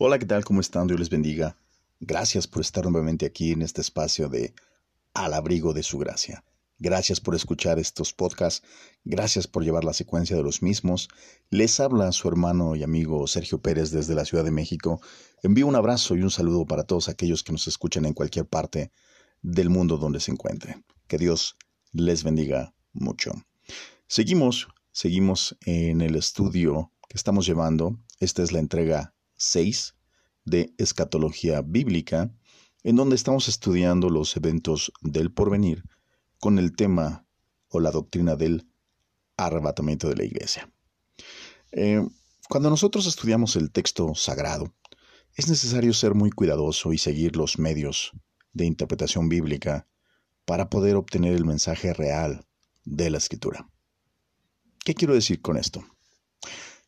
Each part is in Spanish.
Hola, ¿qué tal? ¿Cómo están? Dios les bendiga. Gracias por estar nuevamente aquí en este espacio de Al abrigo de su gracia. Gracias por escuchar estos podcasts. Gracias por llevar la secuencia de los mismos. Les habla su hermano y amigo Sergio Pérez desde la Ciudad de México. Envío un abrazo y un saludo para todos aquellos que nos escuchan en cualquier parte del mundo donde se encuentren. Que Dios les bendiga mucho. Seguimos, seguimos en el estudio que estamos llevando. Esta es la entrega 6 de Escatología Bíblica, en donde estamos estudiando los eventos del porvenir con el tema o la doctrina del arrebatamiento de la iglesia. Eh, cuando nosotros estudiamos el texto sagrado, es necesario ser muy cuidadoso y seguir los medios de interpretación bíblica para poder obtener el mensaje real de la escritura. ¿Qué quiero decir con esto?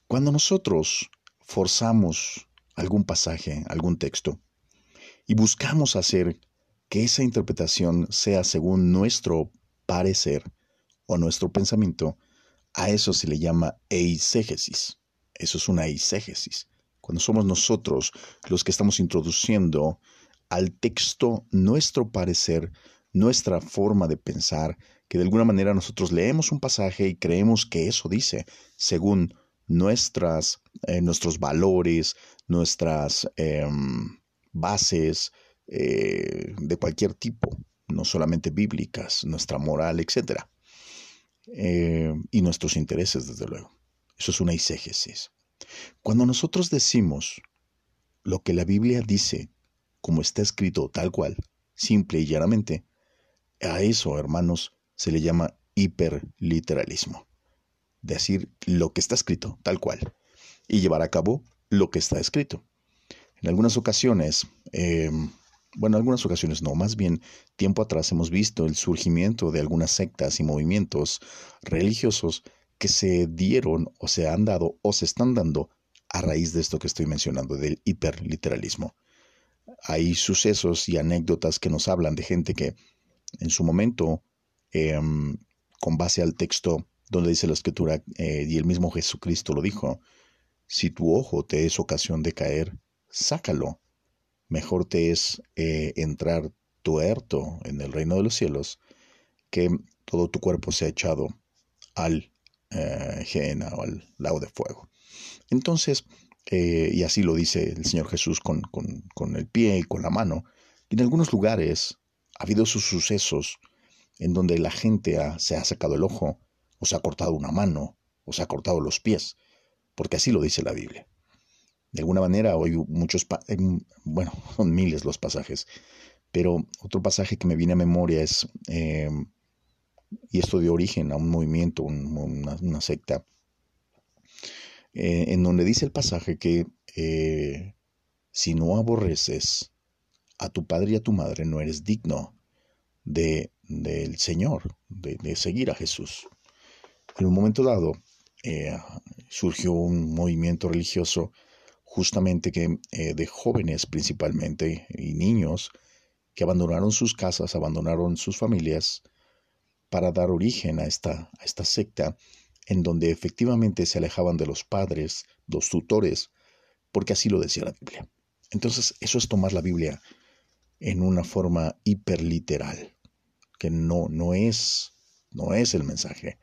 Cuando nosotros forzamos algún pasaje, algún texto, y buscamos hacer que esa interpretación sea según nuestro parecer o nuestro pensamiento, a eso se le llama eisegesis. Eso es una eisegesis. Cuando somos nosotros los que estamos introduciendo al texto nuestro parecer, nuestra forma de pensar, que de alguna manera nosotros leemos un pasaje y creemos que eso dice, según nuestras, eh, nuestros valores, nuestras em, bases eh, de cualquier tipo, no solamente bíblicas, nuestra moral, etc. Eh, y nuestros intereses, desde luego. Eso es una eisegesis. Cuando nosotros decimos lo que la Biblia dice, como está escrito tal cual, simple y llanamente, a eso, hermanos, se le llama hiperliteralismo decir lo que está escrito, tal cual, y llevar a cabo lo que está escrito. En algunas ocasiones, em, bueno, en algunas ocasiones no, más bien tiempo atrás hemos visto el surgimiento de algunas sectas y movimientos religiosos que se dieron o se han dado o se están dando a raíz de esto que estoy mencionando, del hiperliteralismo. Hay sucesos y anécdotas que nos hablan de gente que en su momento, em, con base al texto donde dice la escritura, eh, y el mismo Jesucristo lo dijo, si tu ojo te es ocasión de caer, sácalo. Mejor te es eh, entrar tuerto en el reino de los cielos que todo tu cuerpo sea echado al eh, o al lago de fuego. Entonces, eh, y así lo dice el Señor Jesús con, con, con el pie y con la mano, y en algunos lugares ha habido sus sucesos en donde la gente se ha sacado el ojo os ha cortado una mano, os ha cortado los pies, porque así lo dice la Biblia. De alguna manera, hoy muchos, bueno, son miles los pasajes, pero otro pasaje que me viene a memoria es, em, y esto dio origen a un movimiento, una, secta, eh, en donde dice el pasaje que eh, si no aborreces a tu padre y a tu madre, no eres digno de, del Señor, de seguir a Jesús. En un momento dado eh, surgió un movimiento religioso justamente que eh, de jóvenes principalmente y niños que abandonaron sus casas, abandonaron sus familias para dar origen a esta, a esta secta en donde efectivamente se alejaban de los padres, los tutores, porque así lo decía la Biblia. Entonces, eso es tomar la Biblia en una forma hiperliteral, que no, no es, no es el mensaje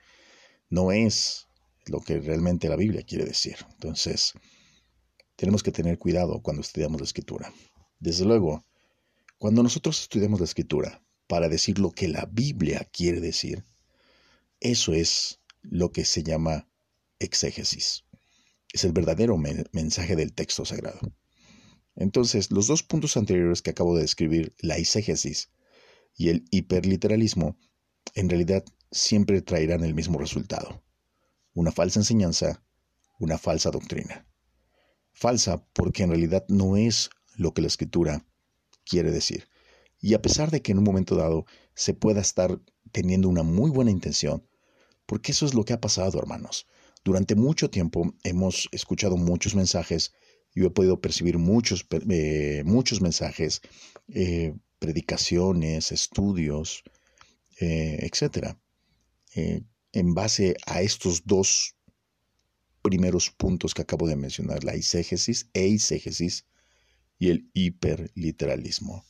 no es lo que realmente la Biblia quiere decir. Entonces, tenemos que tener cuidado cuando estudiamos la escritura. Desde luego, cuando nosotros estudiamos la escritura para decir lo que la Biblia quiere decir, eso es lo que se llama exégesis. Es el verdadero mensaje del texto sagrado. Entonces, los dos puntos anteriores que acabo de describir, la exégesis y el hiperliteralismo, en realidad siempre traerán el mismo resultado. Una falsa enseñanza, una falsa doctrina. Falsa porque en realidad no es lo que la escritura quiere decir. Y a pesar de que en un momento dado se pueda estar teniendo una muy buena intención, porque eso es lo que ha pasado, hermanos. Durante mucho tiempo hemos escuchado muchos mensajes, yo he podido percibir muchos, eh, muchos mensajes, eh, predicaciones, estudios, eh, etcétera, eh, en base a estos dos primeros puntos que acabo de mencionar, la eisegesis e y el hiperliteralismo.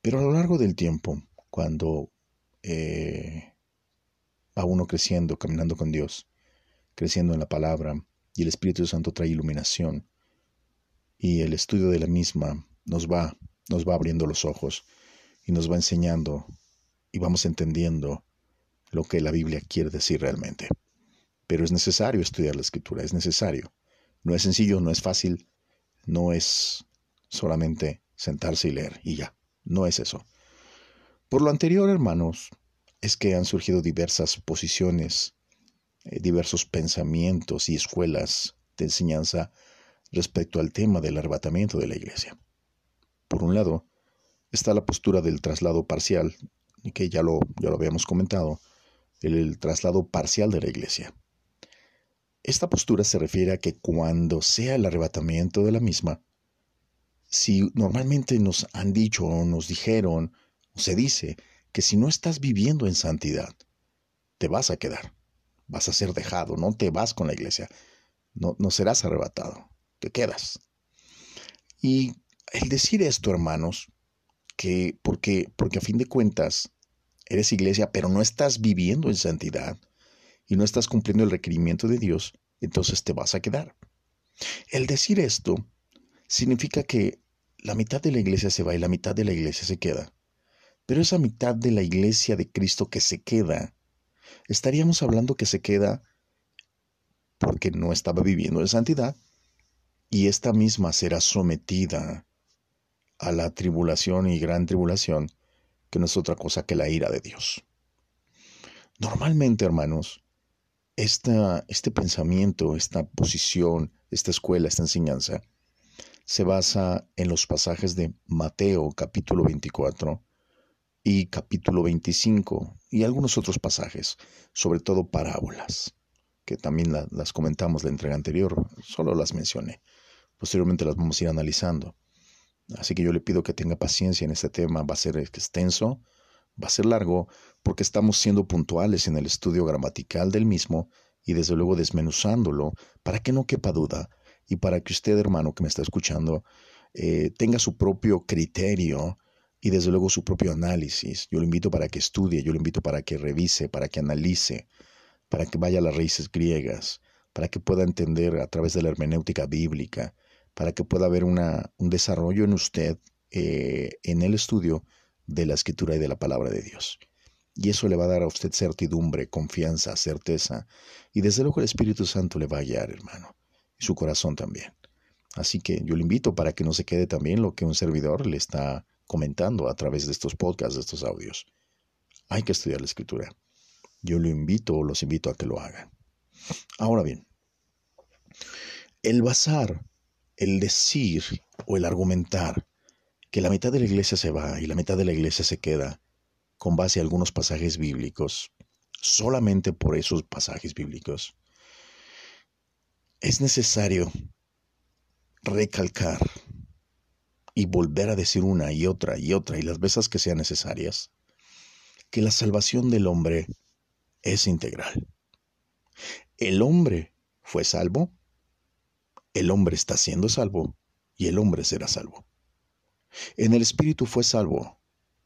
Pero a lo largo del tiempo, cuando eh, va uno creciendo, caminando con Dios, creciendo en la palabra, y el Espíritu Santo trae iluminación, y el estudio de la misma nos va, nos va abriendo los ojos y nos va enseñando y vamos entendiendo lo que la Biblia quiere decir realmente. Pero es necesario estudiar la escritura, es necesario. No es sencillo, no es fácil, no es solamente sentarse y leer y ya, no es eso. Por lo anterior, hermanos, es que han surgido diversas posiciones, eh, diversos pensamientos y escuelas de enseñanza respecto al tema del arrebatamiento de la iglesia. Por un lado, está la postura del traslado parcial, que ya lo, ya lo habíamos comentado, el traslado parcial de la iglesia. Esta postura se refiere a que cuando sea el arrebatamiento de la misma, si normalmente nos han dicho o nos dijeron o se dice que si no estás viviendo en santidad, te vas a quedar, vas a ser dejado, no te vas con la iglesia, no, no serás arrebatado, te quedas. Y el decir esto, hermanos, que porque, porque a fin de cuentas eres iglesia, pero no estás viviendo en santidad y no estás cumpliendo el requerimiento de Dios, entonces te vas a quedar. El decir esto significa que la mitad de la iglesia se va y la mitad de la iglesia se queda. Pero esa mitad de la iglesia de Cristo que se queda, estaríamos hablando que se queda porque no estaba viviendo en santidad y esta misma será sometida a la tribulación y gran tribulación que no es otra cosa que la ira de Dios. Normalmente, hermanos, esta, este pensamiento, esta posición, esta escuela, esta enseñanza, se basa en los pasajes de Mateo capítulo 24 y capítulo 25 y algunos otros pasajes, sobre todo parábolas, que también las comentamos la entrega anterior, solo las mencioné. Posteriormente las vamos a ir analizando. Así que yo le pido que tenga paciencia en este tema. Va a ser extenso, va a ser largo, porque estamos siendo puntuales en el estudio gramatical del mismo y desde luego desmenuzándolo para que no quepa duda y para que usted, hermano que me está escuchando, eh, tenga su propio criterio y desde luego su propio análisis. Yo lo invito para que estudie, yo lo invito para que revise, para que analice, para que vaya a las raíces griegas, para que pueda entender a través de la hermenéutica bíblica, para que pueda haber un desarrollo en usted eh, en el estudio de la escritura y de la palabra de Dios. Y eso le va a dar a usted certidumbre, confianza, certeza. Y desde luego el Espíritu Santo le va a guiar, hermano. Y su corazón también. Así que yo le invito para que no se quede también lo que un servidor le está comentando a través de estos podcasts, de estos audios. Hay que estudiar la escritura. Yo lo invito o los invito a que lo hagan. Ahora bien, el bazar el decir o el argumentar que la mitad de la iglesia se va y la mitad de la iglesia se queda con base a algunos pasajes bíblicos, solamente por esos pasajes bíblicos, es necesario recalcar y volver a decir una y otra y otra y las veces que sean necesarias, que la salvación del hombre es integral. El hombre fue salvo el hombre está siendo salvo y el hombre será salvo. En el Espíritu fue salvo,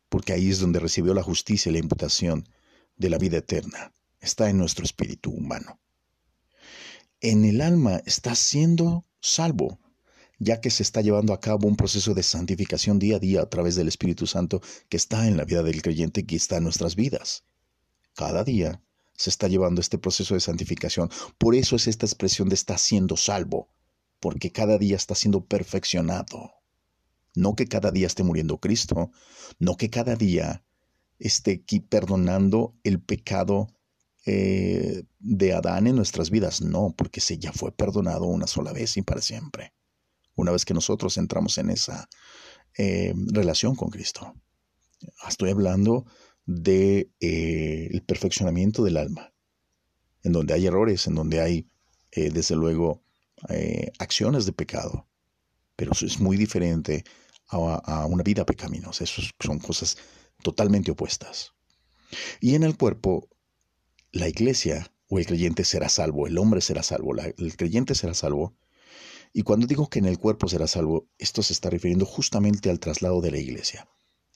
porque ahí es donde recibió la justicia y la imputación de la vida eterna. Está en nuestro espíritu humano. En el alma está siendo salvo, ya que se está llevando a cabo un proceso de santificación día a día a través del Espíritu Santo que está en la vida del creyente, que está en nuestras vidas. Cada día se está llevando este proceso de santificación. Por eso es esta expresión de está siendo salvo porque cada día está siendo perfeccionado. No que cada día esté muriendo Cristo, no que cada día esté aquí perdonando el pecado eh, de Adán en nuestras vidas, no, porque se ya fue perdonado una sola vez y para siempre. Una vez que nosotros entramos en esa eh, relación con Cristo. Estoy hablando de eh, perfeccionamiento del alma, en donde hay errores, en donde hay, desde luego, eh, acciones de pecado, pero eso es muy diferente a, una vida pecaminosa. Eso son cosas totalmente opuestas. Y en el cuerpo, la iglesia o el creyente será salvo, el hombre será salvo, el creyente será salvo. Y cuando digo que en el cuerpo será salvo, esto se está refiriendo justamente al traslado de la iglesia.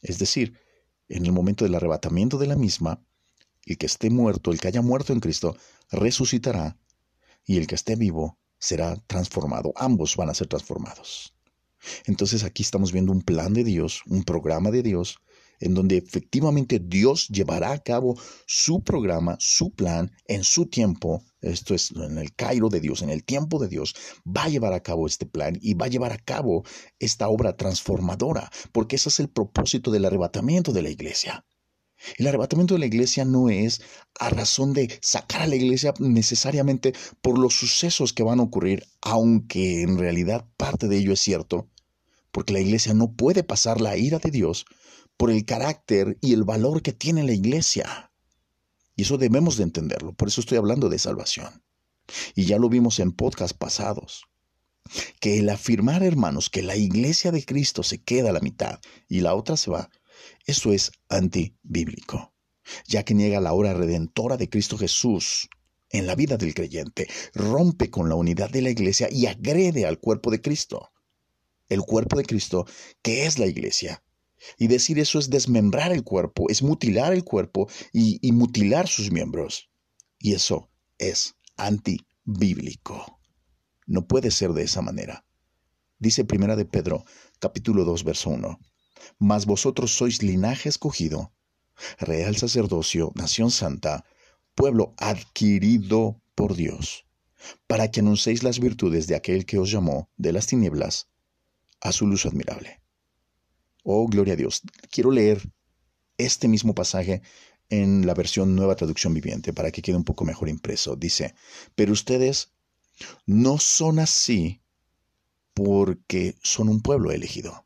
Es decir, en el momento del arrebatamiento de la misma, el que esté muerto, el que haya muerto en Cristo, resucitará y el que esté vivo será transformado. Ambos van a ser transformados. Entonces aquí estamos viendo un plan de Dios, un programa de Dios, en donde efectivamente Dios llevará a cabo su programa, su plan, en su tiempo. Esto es en el Cairo de Dios, en el tiempo de Dios, va a llevar a cabo este plan y va a llevar a cabo esta obra transformadora, porque ese es el propósito del arrebatamiento de la iglesia. El arrebatamiento de la iglesia no es a razón de sacar a la iglesia necesariamente por los sucesos que van a ocurrir, aunque en realidad parte de ello es cierto, porque la iglesia no puede pasar la ira de Dios por el carácter y el valor que tiene la iglesia. Y eso debemos de entenderlo, por eso estoy hablando de salvación. Y ya lo vimos en podcast pasados, que el afirmar, hermanos, que la iglesia de Cristo se queda a la mitad y la otra se va, eso es antibíblico, ya que niega la obra redentora de Cristo Jesús en la vida del creyente, rompe con la unidad de la iglesia y agrede al cuerpo de Cristo. El cuerpo de Cristo, que es la iglesia. Y decir eso es desmembrar el cuerpo, es mutilar el cuerpo y, mutilar sus miembros. Y eso es antibíblico. No puede ser de esa manera. Dice Primera de Pedro, capítulo 2, verso 1 mas vosotros sois linaje escogido, real sacerdocio, nación santa, pueblo adquirido por Dios, para que anunciéis las virtudes de aquel que os llamó de las tinieblas a su luz admirable. Oh, gloria a Dios. Quiero leer este mismo pasaje en la versión nueva traducción viviente para que quede un poco mejor impreso. Dice, pero ustedes no son así porque son un pueblo elegido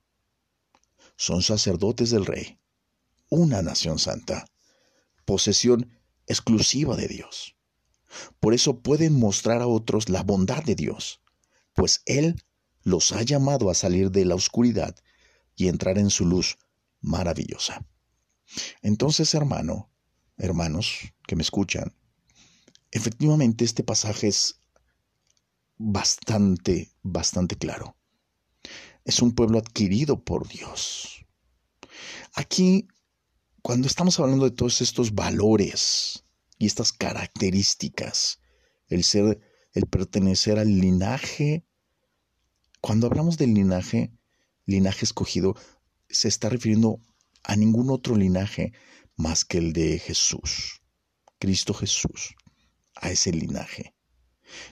son sacerdotes del rey, una nación santa, posesión exclusiva de Dios. Por eso pueden mostrar a otros la bondad de Dios, pues Él los ha llamado a salir de la oscuridad y entrar en su luz maravillosa. Entonces, hermano, hermanos que me escuchan, efectivamente este pasaje es bastante, bastante claro es un pueblo adquirido por Dios. Aquí, cuando estamos hablando de todos estos valores y estas características, el ser, el pertenecer al linaje, cuando hablamos del linaje, linaje escogido, se está refiriendo a ningún otro linaje más que el de Jesús, Cristo Jesús, a ese linaje.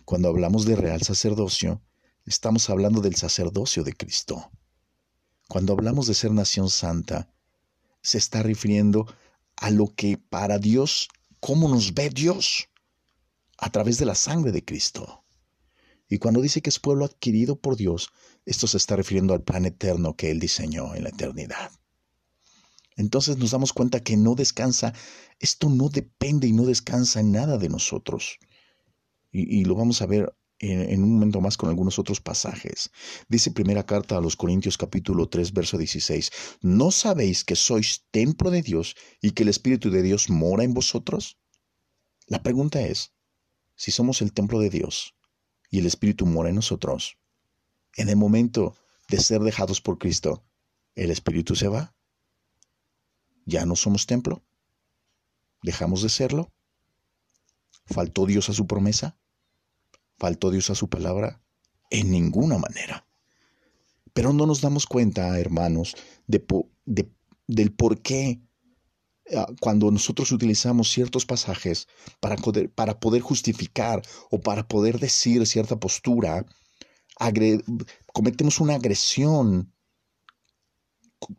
Cuando hablamos de real sacerdocio, Estamos hablando del sacerdocio de Cristo. Cuando hablamos de ser nación santa, se está refiriendo a lo que para Dios, cómo nos ve Dios a través de la sangre de Cristo. Y cuando dice que es pueblo adquirido por Dios, esto se está refiriendo al plan eterno que Él diseñó en la eternidad. Entonces nos damos cuenta que no descansa, esto no depende y no descansa en nada de nosotros. Y, lo vamos a ver en, un momento más con algunos otros pasajes. Dice primera carta a los Corintios capítulo 3 verso 16, ¿no sabéis que sois templo de Dios y que el Espíritu de Dios mora en vosotros? La pregunta es, si somos el templo de Dios y el Espíritu mora en nosotros, en el momento de ser dejados por Cristo, ¿el Espíritu se va? ¿Ya no somos templo? ¿Dejamos de serlo? ¿Faltó Dios a su promesa? ¿Faltó Dios a su palabra? En ninguna manera. Pero no nos damos cuenta, hermanos, de, del por qué ah, cuando nosotros utilizamos ciertos pasajes para poder, para poder justificar o para poder decir cierta postura, cometemos una agresión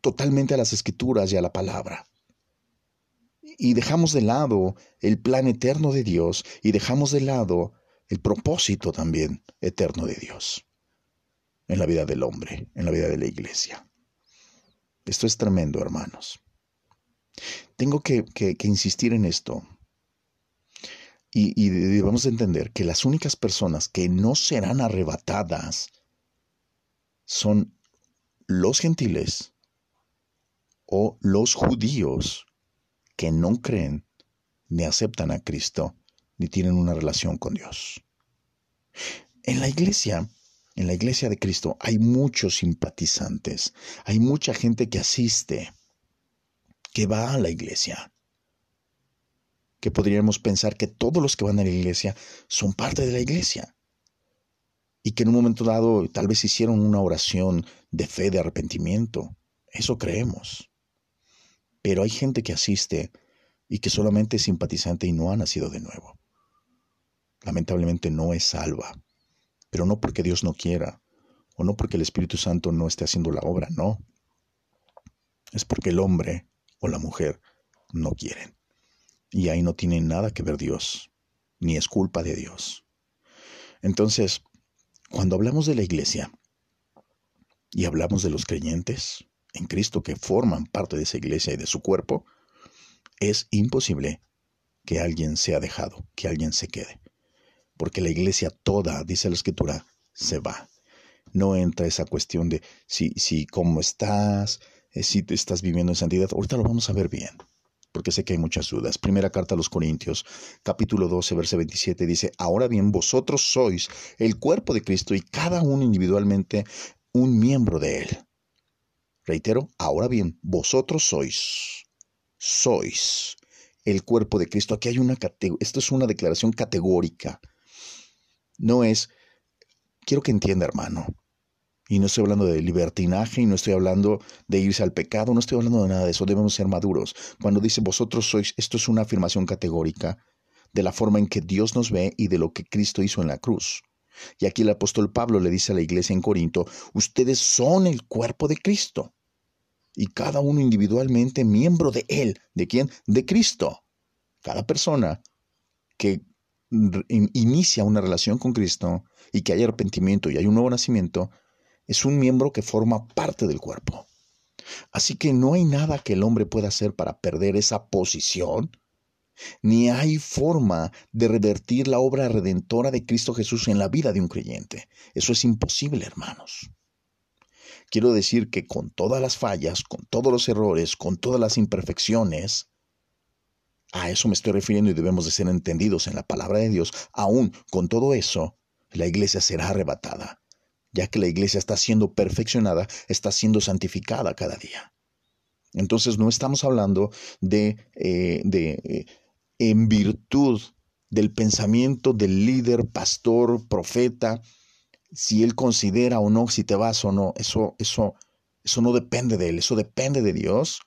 totalmente a las escrituras y a la palabra. Y dejamos de lado el plan eterno de Dios y dejamos de lado el propósito también eterno de Dios en la vida del hombre, en la vida de la iglesia. Esto es tremendo, hermanos. Tengo que, insistir en esto. Y, y, debemos entender que las únicas personas que no serán arrebatadas son los gentiles o los judíos que no creen ni aceptan a Cristo ni tienen una relación con Dios. En la iglesia en la iglesia de Cristo hay muchos simpatizantes, hay mucha gente que asiste, que va a la iglesia, que podríamos pensar que todos los que van a la iglesia son parte de la iglesia y que en un momento dado tal vez hicieron una oración de fe, de arrepentimiento. Eso creemos. Pero hay gente que asiste y que solamente es simpatizante y no ha nacido de nuevo. Lamentablemente no es salva, pero no porque Dios no quiera o no porque el Espíritu Santo no esté haciendo la obra, no. Es porque el hombre o la mujer no quieren. Y ahí no tiene nada que ver Dios, ni es culpa de Dios. Entonces, cuando hablamos de la iglesia y hablamos de los creyentes en Cristo que forman parte de esa iglesia y de su cuerpo, es imposible que alguien sea dejado, que alguien se quede. Porque la iglesia toda, dice la escritura, se va. No entra esa cuestión de si, si cómo estás, eh, si te estás viviendo en santidad. Ahorita lo vamos a ver bien, porque sé que hay muchas dudas. Primera carta a los Corintios, capítulo 12, verso 27, dice, ahora bien, vosotros sois el cuerpo de Cristo y cada uno individualmente un miembro de él. Reitero, ahora bien, vosotros sois, sois el cuerpo de Cristo. Aquí hay una esto es una declaración categórica. No es, quiero que entienda, hermano, y no estoy hablando de libertinaje y no estoy hablando de irse al pecado, no estoy hablando de nada de eso, debemos ser maduros. Cuando dice vosotros sois, esto es una afirmación categórica de la forma en que Dios nos ve y de lo que Cristo hizo en la cruz. Y aquí el apóstol Pablo le dice a la iglesia en Corinto, ustedes son el cuerpo de Cristo. Y cada uno individualmente miembro de Él. ¿De quién? De Cristo. Cada persona que inicia una relación con Cristo y que hay arrepentimiento y hay un nuevo nacimiento, es un miembro que forma parte del cuerpo. Así que no hay nada que el hombre pueda hacer para perder esa posición ni hay forma de revertir la obra redentora de Cristo Jesús en la vida de un creyente. Eso es imposible, hermanos. Quiero decir que con todas las fallas, con todos los errores, con todas las imperfecciones, a eso me estoy refiriendo y debemos de ser entendidos en la palabra de Dios, aún con todo eso, la iglesia será arrebatada, ya que la iglesia está siendo perfeccionada, está siendo santificada cada día. Entonces no estamos hablando de, eh, de eh, en virtud del pensamiento del líder, pastor, profeta, si él considera o no si te vas o no, eso, eso, eso no depende de él, eso depende de Dios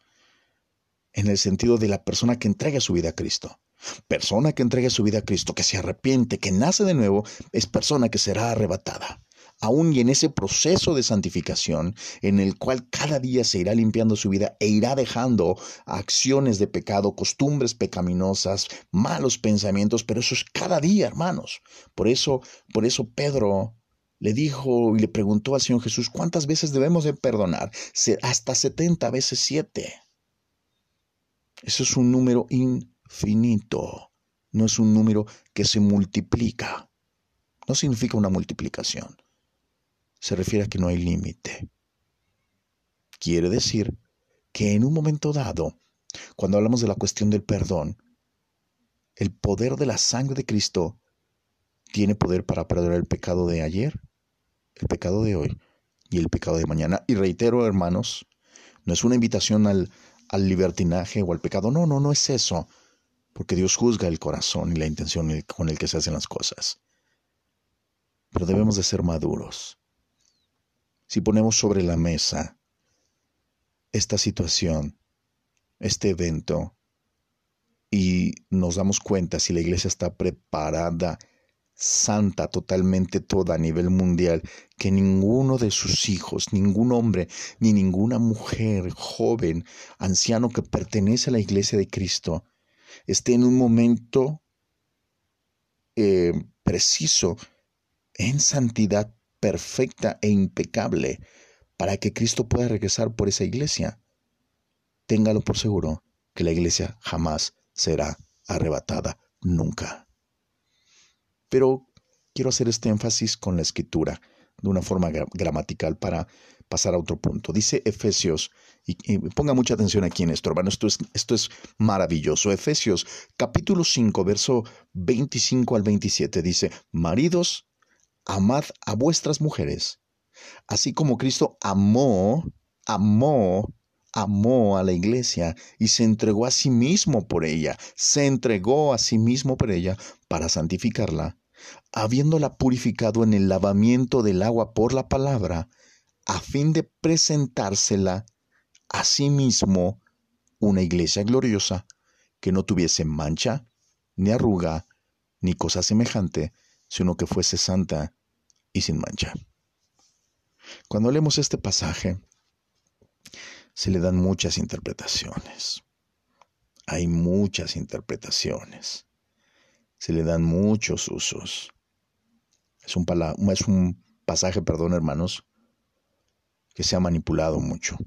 en el sentido de la persona que entrega su vida a Cristo. Persona que entrega su vida a Cristo, que se arrepiente, que nace de nuevo, es persona que será arrebatada aún y en ese proceso de santificación en el cual cada día se irá limpiando su vida e irá dejando acciones de pecado, costumbres pecaminosas, malos pensamientos, pero eso es cada día, hermanos. Por eso, por eso Pedro le dijo y le preguntó al Señor Jesús, ¿cuántas veces debemos de perdonar? Hasta 70 veces 7. Eso es un número infinito, no es un número que se multiplica. No significa una multiplicación se refiere a que no hay límite. Quiere decir que en un momento dado, cuando hablamos de la cuestión del perdón, el poder de la sangre de Cristo tiene poder para perdonar el pecado de ayer, el pecado de hoy y el pecado de mañana. Y reitero, hermanos, no es una invitación al, al libertinaje o al pecado. No, no, no es eso. Porque Dios juzga el corazón y la intención con el que se hacen las cosas. Pero debemos de ser maduros si ponemos sobre la mesa esta situación, este evento, y nos damos cuenta si la iglesia está preparada, santa, totalmente toda a nivel mundial, que ninguno de sus hijos, ningún hombre, ni ninguna mujer, joven, anciano que pertenece a la iglesia de Cristo, esté en un momento eh, preciso en santidad perfecta e impecable para que Cristo pueda regresar por esa iglesia. Téngalo por seguro que la iglesia jamás será arrebatada, nunca. Pero quiero hacer este énfasis con la escritura de una forma gramatical para pasar a otro punto. Dice Efesios, y, ponga mucha atención aquí en esto, hermano, esto es, esto es maravilloso. Efesios capítulo 5, verso 25 al 27 dice, maridos, amad a vuestras mujeres, así como Cristo amó, amó, amó a la iglesia y se entregó a sí mismo por ella, se entregó a sí mismo por ella para santificarla, habiéndola purificado en el lavamiento del agua por la palabra, a fin de presentársela a sí mismo una iglesia gloriosa que no tuviese mancha, ni arruga, ni cosa semejante, sino que fuese santa y sin mancha. Cuando leemos este pasaje, se le dan muchas interpretaciones. Hay muchas interpretaciones. Se le dan muchos usos. Es un, pasaje, perdón hermanos, que se ha manipulado mucho.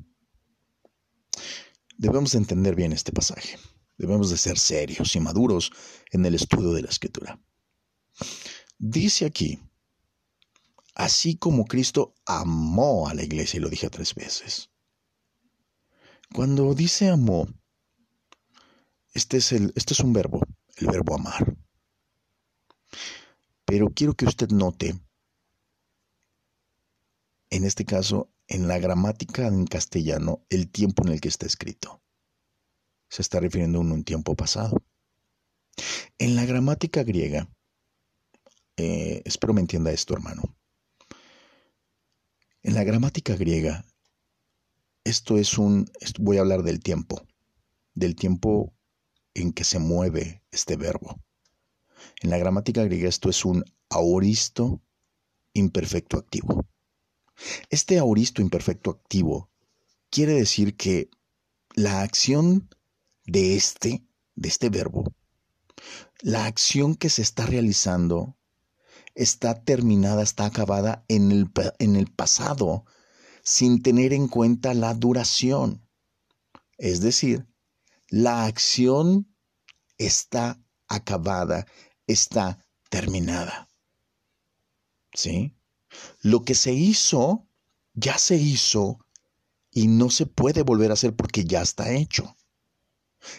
Debemos entender bien este pasaje. Debemos de ser serios y maduros en el estudio de la escritura. Dice aquí, así como Cristo amó a la iglesia, y lo dije tres veces. Cuando dice amó, este es, el, este es un verbo, el verbo amar. Pero quiero que usted note, en este caso, en la gramática en castellano, el tiempo en el que está escrito. Se está refiriendo a un tiempo pasado. En la gramática griega, eh, espero me entienda esto, hermano. En la gramática griega, esto es un, voy a hablar del tiempo, del tiempo en que se mueve este verbo. En la gramática griega esto es un auristo imperfecto activo. Este auristo imperfecto activo quiere decir que la acción de este, de este verbo, la acción que se está realizando está terminada, está acabada en el, en el pasado, sin tener en cuenta la duración. Es decir, la acción está acabada, está terminada. ¿Sí? Lo que se hizo, ya se hizo y no se puede volver a hacer porque ya está hecho.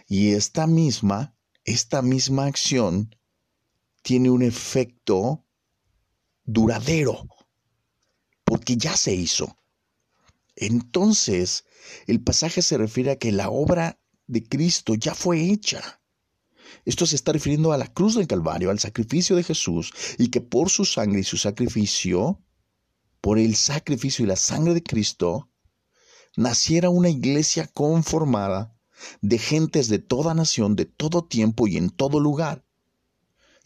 Y esta misma, esta misma acción tiene un efecto duradero, porque ya se hizo. Entonces, el pasaje se refiere a que la obra de Cristo ya fue hecha. Esto se está refiriendo a la cruz del Calvario, al sacrificio de Jesús, y que por su sangre y su sacrificio, por el sacrificio y la sangre de Cristo, naciera una iglesia conformada de gentes de toda nación, de todo tiempo y en todo lugar,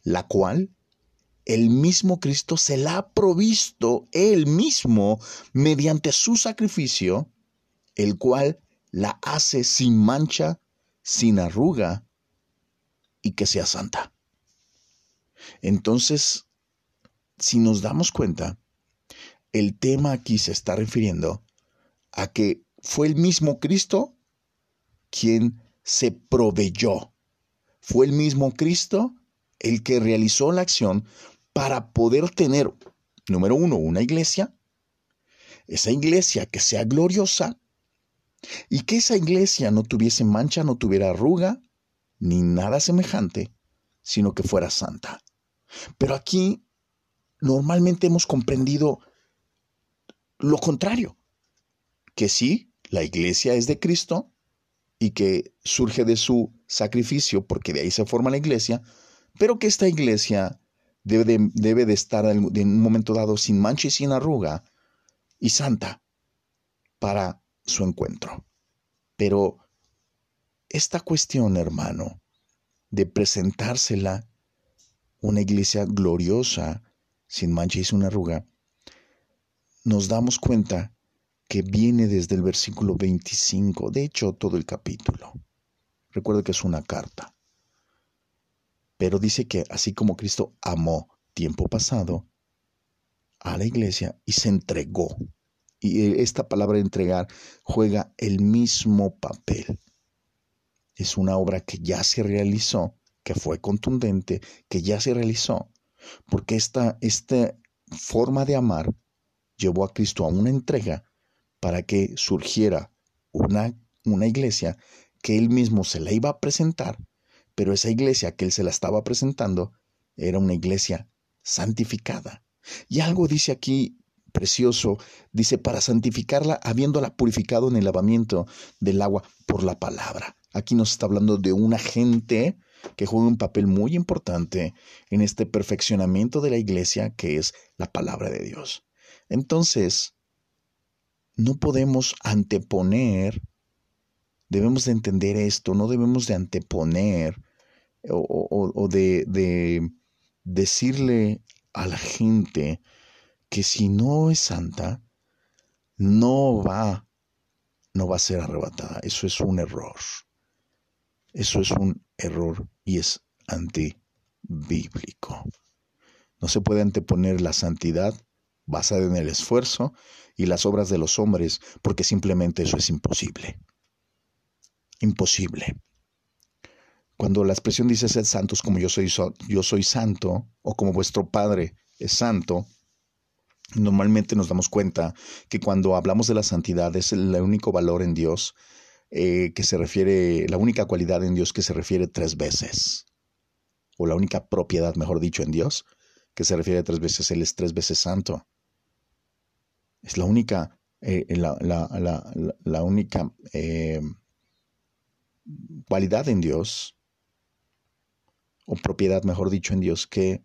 la cual el mismo Cristo se la ha provisto él mismo mediante su sacrificio, el cual la hace sin mancha, sin arruga y que sea santa. Entonces, si nos damos cuenta, el tema aquí se está refiriendo a que fue el mismo Cristo quien se proveyó. Fue el mismo Cristo el que realizó la acción para poder tener, número uno, una iglesia, esa iglesia que sea gloriosa y que esa iglesia no tuviese mancha, no tuviera arruga, ni nada semejante, sino que fuera santa. Pero aquí normalmente hemos comprendido lo contrario, que sí, la iglesia es de Cristo y que surge de su sacrificio, porque de ahí se forma la iglesia, pero que esta iglesia debe de, estar en un momento dado sin mancha y sin arruga y santa para su encuentro. Pero esta cuestión, hermano, de presentársela una iglesia gloriosa, sin mancha y sin arruga, nos damos cuenta que viene desde el versículo 25, de hecho todo el capítulo. Recuerda que es una carta. Pero dice que así como Cristo amó tiempo pasado a la iglesia y se entregó. Y esta palabra entregar juega el mismo papel. Es una obra que ya se realizó, que fue contundente, que ya se realizó, porque esta, esta forma de amar llevó a Cristo a una entrega para que surgiera una, una iglesia que él mismo se la iba a presentar pero esa iglesia que él se la estaba presentando era una iglesia santificada, Y algo dice aquí precioso, dice, para santificarla, habiéndola purificado en el lavamiento del agua por la palabra. Aquí nos está hablando de un agente que juega un papel muy importante en este perfeccionamiento de la iglesia, que es la palabra de Dios. Entonces, no podemos anteponer, debemos de entender esto, no debemos de anteponer o, de, de decirle a la gente que si no es santa, no va, no va a ser arrebatada. Eso es un error. Eso es un error y es antibíblico. No se puede anteponer la santidad basada en el esfuerzo y las obras de los hombres, porque simplemente eso es imposible. Imposible. Cuando la expresión dice ser santos como yo soy, yo soy santo, o como vuestro Padre es santo, normalmente nos damos cuenta que cuando hablamos de la santidad es el único valor en Dios eh, que se refiere, la única cualidad en Dios que se refiere tres veces, o la única propiedad, mejor dicho, en Dios, que se refiere tres veces, Él es tres veces santo. Es la única, eh, la, la, única eh, cualidad en Dios, o propiedad, mejor dicho, en Dios, que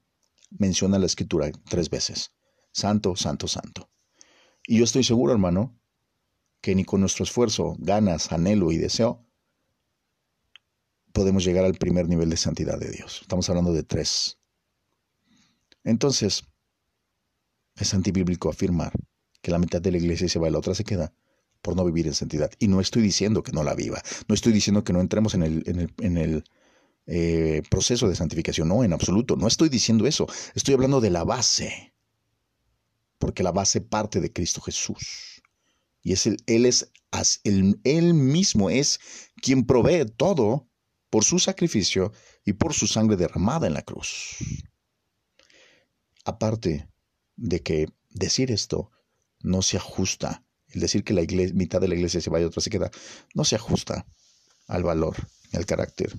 menciona la escritura tres veces. Santo, santo, santo. Y yo estoy seguro, hermano, que ni con nuestro esfuerzo, ganas, anhelo y deseo podemos llegar al primer nivel de santidad de Dios. Estamos hablando de tres. Entonces, es antibíblico afirmar que la mitad de la iglesia se va y la otra se queda por no vivir en santidad. Y no estoy diciendo que no la viva, no estoy diciendo que no entremos en el, en el, en el eh, proceso de santificación, no, en absoluto, no estoy diciendo eso, estoy hablando de la base, porque la base parte de Cristo Jesús. Y es el, él, es, él mismo es quien provee todo por su sacrificio y por su sangre derramada en la cruz. Aparte de que decir esto no se ajusta, el decir que la mitad de la iglesia se vaya y otra se queda, no se ajusta al valor, al carácter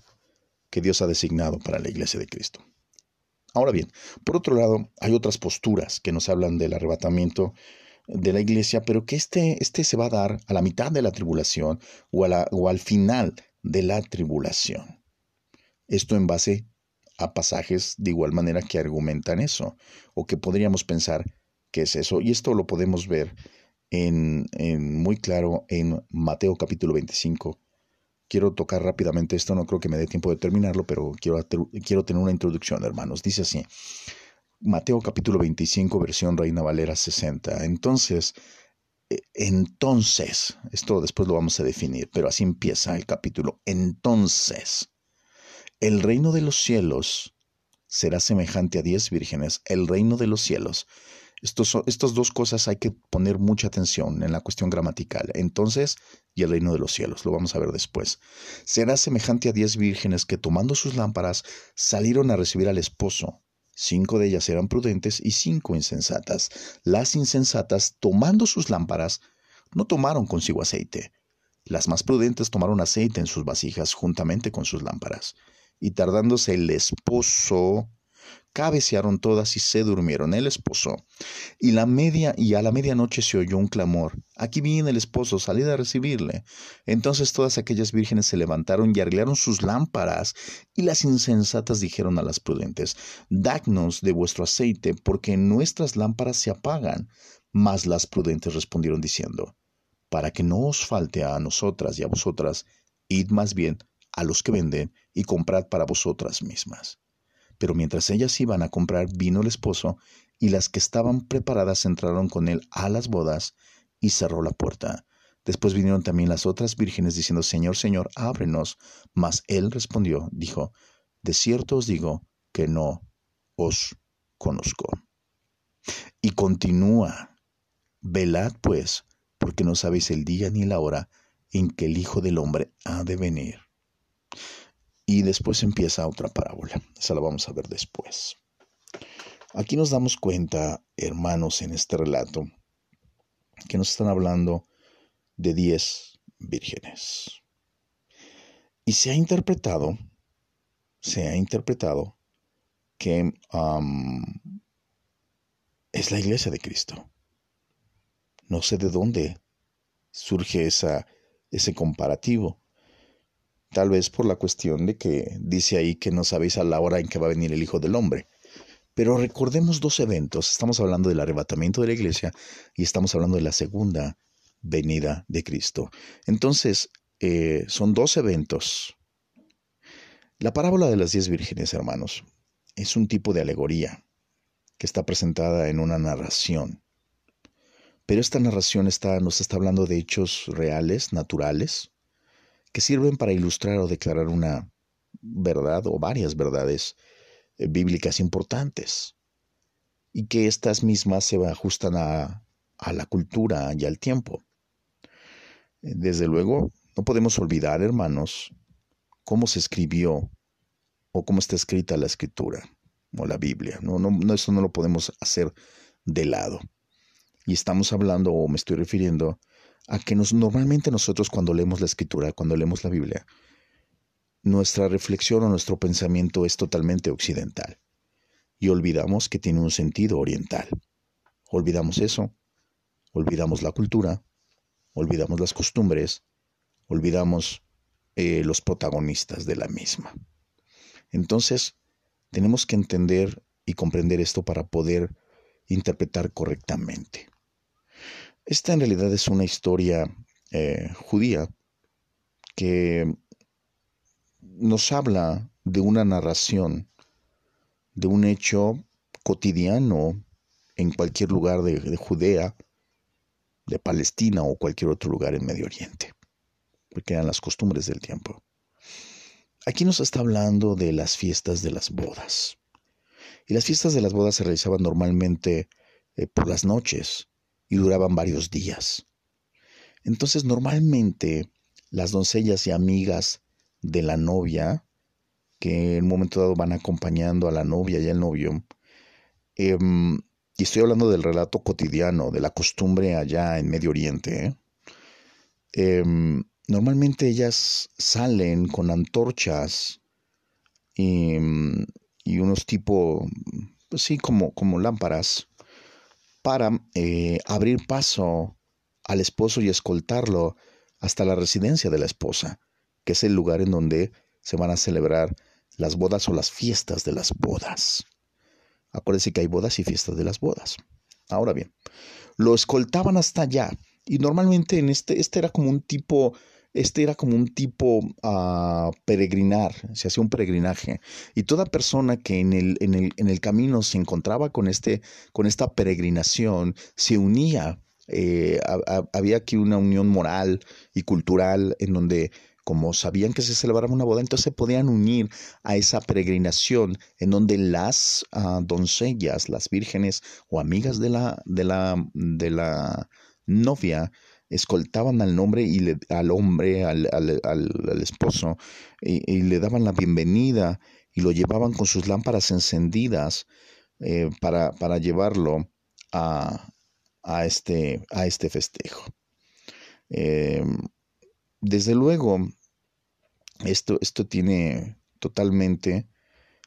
que Dios ha designado para la iglesia de Cristo. Ahora bien, por otro lado, hay otras posturas que nos hablan del arrebatamiento de la iglesia, pero que este, este se va a dar a la mitad de la tribulación o, al final de la tribulación. Esto en base a pasajes de igual manera que argumentan eso, o que podríamos pensar que es eso. Y esto lo podemos ver en, en muy claro en Mateo capítulo 25. Quiero tocar rápidamente esto, no creo que me dé tiempo de terminarlo, pero quiero, quiero tener una introducción, hermanos. Dice así, Mateo capítulo 25, versión Reina Valera 60. Entonces, e, entonces, esto después lo vamos a definir, pero así empieza el capítulo. Entonces, el reino de los cielos será semejante a diez vírgenes, el reino de los cielos. Estos, estas dos cosas hay que poner mucha atención en la cuestión gramatical. Entonces, y el reino de los cielos, lo vamos a ver después. Será semejante a diez vírgenes que tomando sus lámparas salieron a recibir al esposo. Cinco de ellas eran prudentes y cinco insensatas. Las insensatas, tomando sus lámparas, no tomaron consigo aceite. Las más prudentes tomaron aceite en sus vasijas juntamente con sus lámparas. Y tardándose el esposo cabecearon todas y se durmieron el esposo. Y la media y a la medianoche se oyó un clamor. Aquí viene el esposo, salid a recibirle. Entonces todas aquellas vírgenes se levantaron y arreglaron sus lámparas, y las insensatas dijeron a las prudentes, Dagnos de vuestro aceite, porque nuestras lámparas se apagan. Mas las prudentes respondieron diciendo, Para que no os falte a nosotras y a vosotras, id más bien a los que venden y comprad para vosotras mismas. Pero mientras ellas iban a comprar vino el esposo, y las que estaban preparadas entraron con él a las bodas, y cerró la puerta. Después vinieron también las otras vírgenes diciendo, Señor, Señor, ábrenos. Mas él respondió, dijo, De cierto os digo que no os conozco. Y continúa, velad pues, porque no sabéis el día ni la hora en que el Hijo del Hombre ha de venir. Y después empieza otra parábola. Esa la vamos a ver después. Aquí nos damos cuenta, hermanos, en este relato, que nos están hablando de diez vírgenes. Y se ha interpretado, se ha interpretado que es la iglesia de Cristo. No sé de dónde surge ese comparativo. Tal vez por la cuestión de que dice ahí que no sabéis a la hora en que va a venir el Hijo del Hombre. Pero recordemos dos eventos. Estamos hablando del arrebatamiento de la iglesia y estamos hablando de la segunda venida de Cristo. Entonces, eh, son dos eventos. La parábola de las diez vírgenes, hermanos, es un tipo de alegoría que está presentada en una narración. Pero esta narración está, nos está hablando de hechos reales, naturales, que sirven para ilustrar o declarar una verdad o varias verdades eh, bíblicas importantes y que estas mismas se ajustan a, a la cultura y al tiempo. Desde luego, no podemos olvidar, hermanos, cómo se escribió o cómo está escrita la escritura o la Biblia. No, no, eso no lo podemos hacer de lado. Y estamos hablando, o me estoy refiriendo, a que nos, normalmente nosotros cuando leemos la escritura, cuando leemos la Biblia, nuestra reflexión o nuestro pensamiento es totalmente occidental. Y olvidamos que tiene un sentido oriental. Olvidamos eso, olvidamos la cultura, olvidamos las costumbres, olvidamos eh, los protagonistas de la misma. Entonces, tenemos que entender y comprender esto para poder interpretar correctamente. Esta en realidad es una historia eh, judía que nos habla de una narración, de un hecho cotidiano en cualquier lugar de Judea, de Palestina o cualquier otro lugar en Medio Oriente, porque eran las costumbres del tiempo. Aquí nos está hablando de las fiestas de las bodas. Y las fiestas de las bodas se realizaban normalmente eh, por las noches y duraban varios días. Entonces normalmente las doncellas y amigas de la novia, que en un momento dado van acompañando a la novia y al novio, em, y estoy hablando del relato cotidiano, de la costumbre allá en Medio Oriente, em, normalmente ellas salen con antorchas y, unos tipo, pues sí, como, como lámparas, para eh, abrir paso al esposo y escoltarlo hasta la residencia de la esposa, que es el lugar en donde se van a celebrar las bodas o las fiestas de las bodas. Acuérdense que hay bodas y fiestas de las bodas. Ahora bien, lo escoltaban hasta allá y normalmente en este, este era como un tipo, este era como un tipo a peregrinar, se hacía un peregrinaje. Y toda persona que en el, en el, en el camino se encontraba con, este, con esta peregrinación se unía eh, había aquí una unión moral y cultural en donde como sabían que se celebraba una boda, entonces se podían unir a esa peregrinación en donde las ah, doncellas, las vírgenes o amigas de la, de la, de la novia, escoltaban al nombre y le, al hombre, al, al, esposo, y, le daban la bienvenida y lo llevaban con sus lámparas encendidas eh, para, para, llevarlo a, a, este, a este festejo. Eh, desde luego, esto, esto tiene totalmente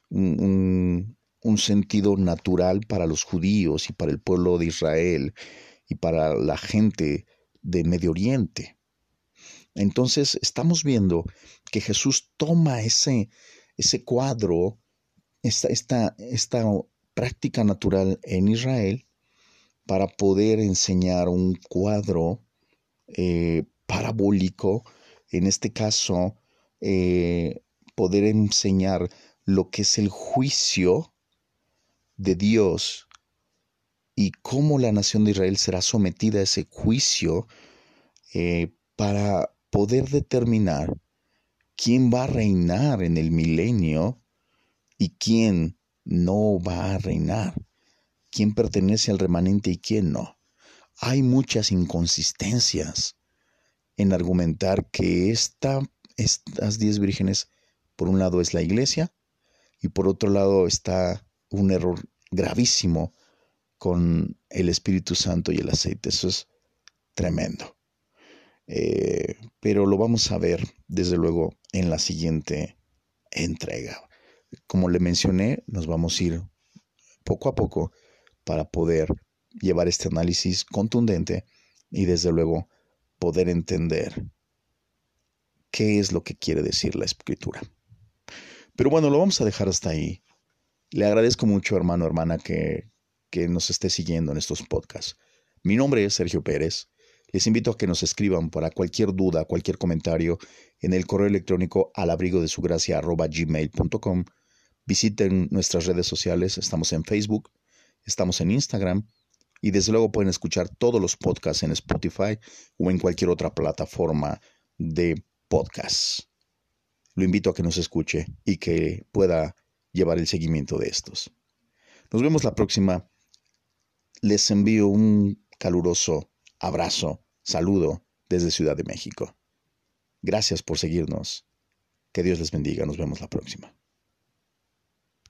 un, sentido natural para los judíos y para el pueblo de Israel y para la gente de Medio Oriente. Entonces estamos viendo que Jesús toma ese, ese cuadro, esta, esta, esta práctica natural en Israel para poder enseñar un cuadro eh, parabólico, en este caso eh, poder enseñar lo que es el juicio de Dios y cómo la nación de Israel será sometida a ese juicio eh, para poder determinar quién va a reinar en el milenio y quién no va a reinar, quién pertenece al remanente y quién no. Hay muchas inconsistencias en argumentar que esta estas diez vírgenes, por un lado es la iglesia y por otro lado está un error gravísimo con el Espíritu Santo y el aceite. Eso es tremendo. Eh, pero lo vamos a ver desde luego en la siguiente entrega. Como le mencioné, nos vamos a ir poco a poco para poder llevar este análisis contundente y desde luego poder entender qué es lo que quiere decir la escritura. Pero bueno, lo vamos a dejar hasta ahí. Le agradezco mucho, hermano, hermana, que, que nos esté siguiendo en estos podcasts. Mi nombre es Sergio Pérez. Les invito a que nos escriban para cualquier duda, cualquier comentario en el correo electrónico alabrigo de su gracia gmail.com. Visiten nuestras redes sociales, estamos en Facebook, estamos en Instagram y desde luego pueden escuchar todos los podcasts en Spotify o en cualquier otra plataforma de podcasts. Lo invito a que nos escuche y que pueda llevar el seguimiento de estos. Nos vemos la próxima. Les envío un caluroso abrazo, saludo desde Ciudad de México. Gracias por seguirnos. Que Dios les bendiga. Nos vemos la próxima.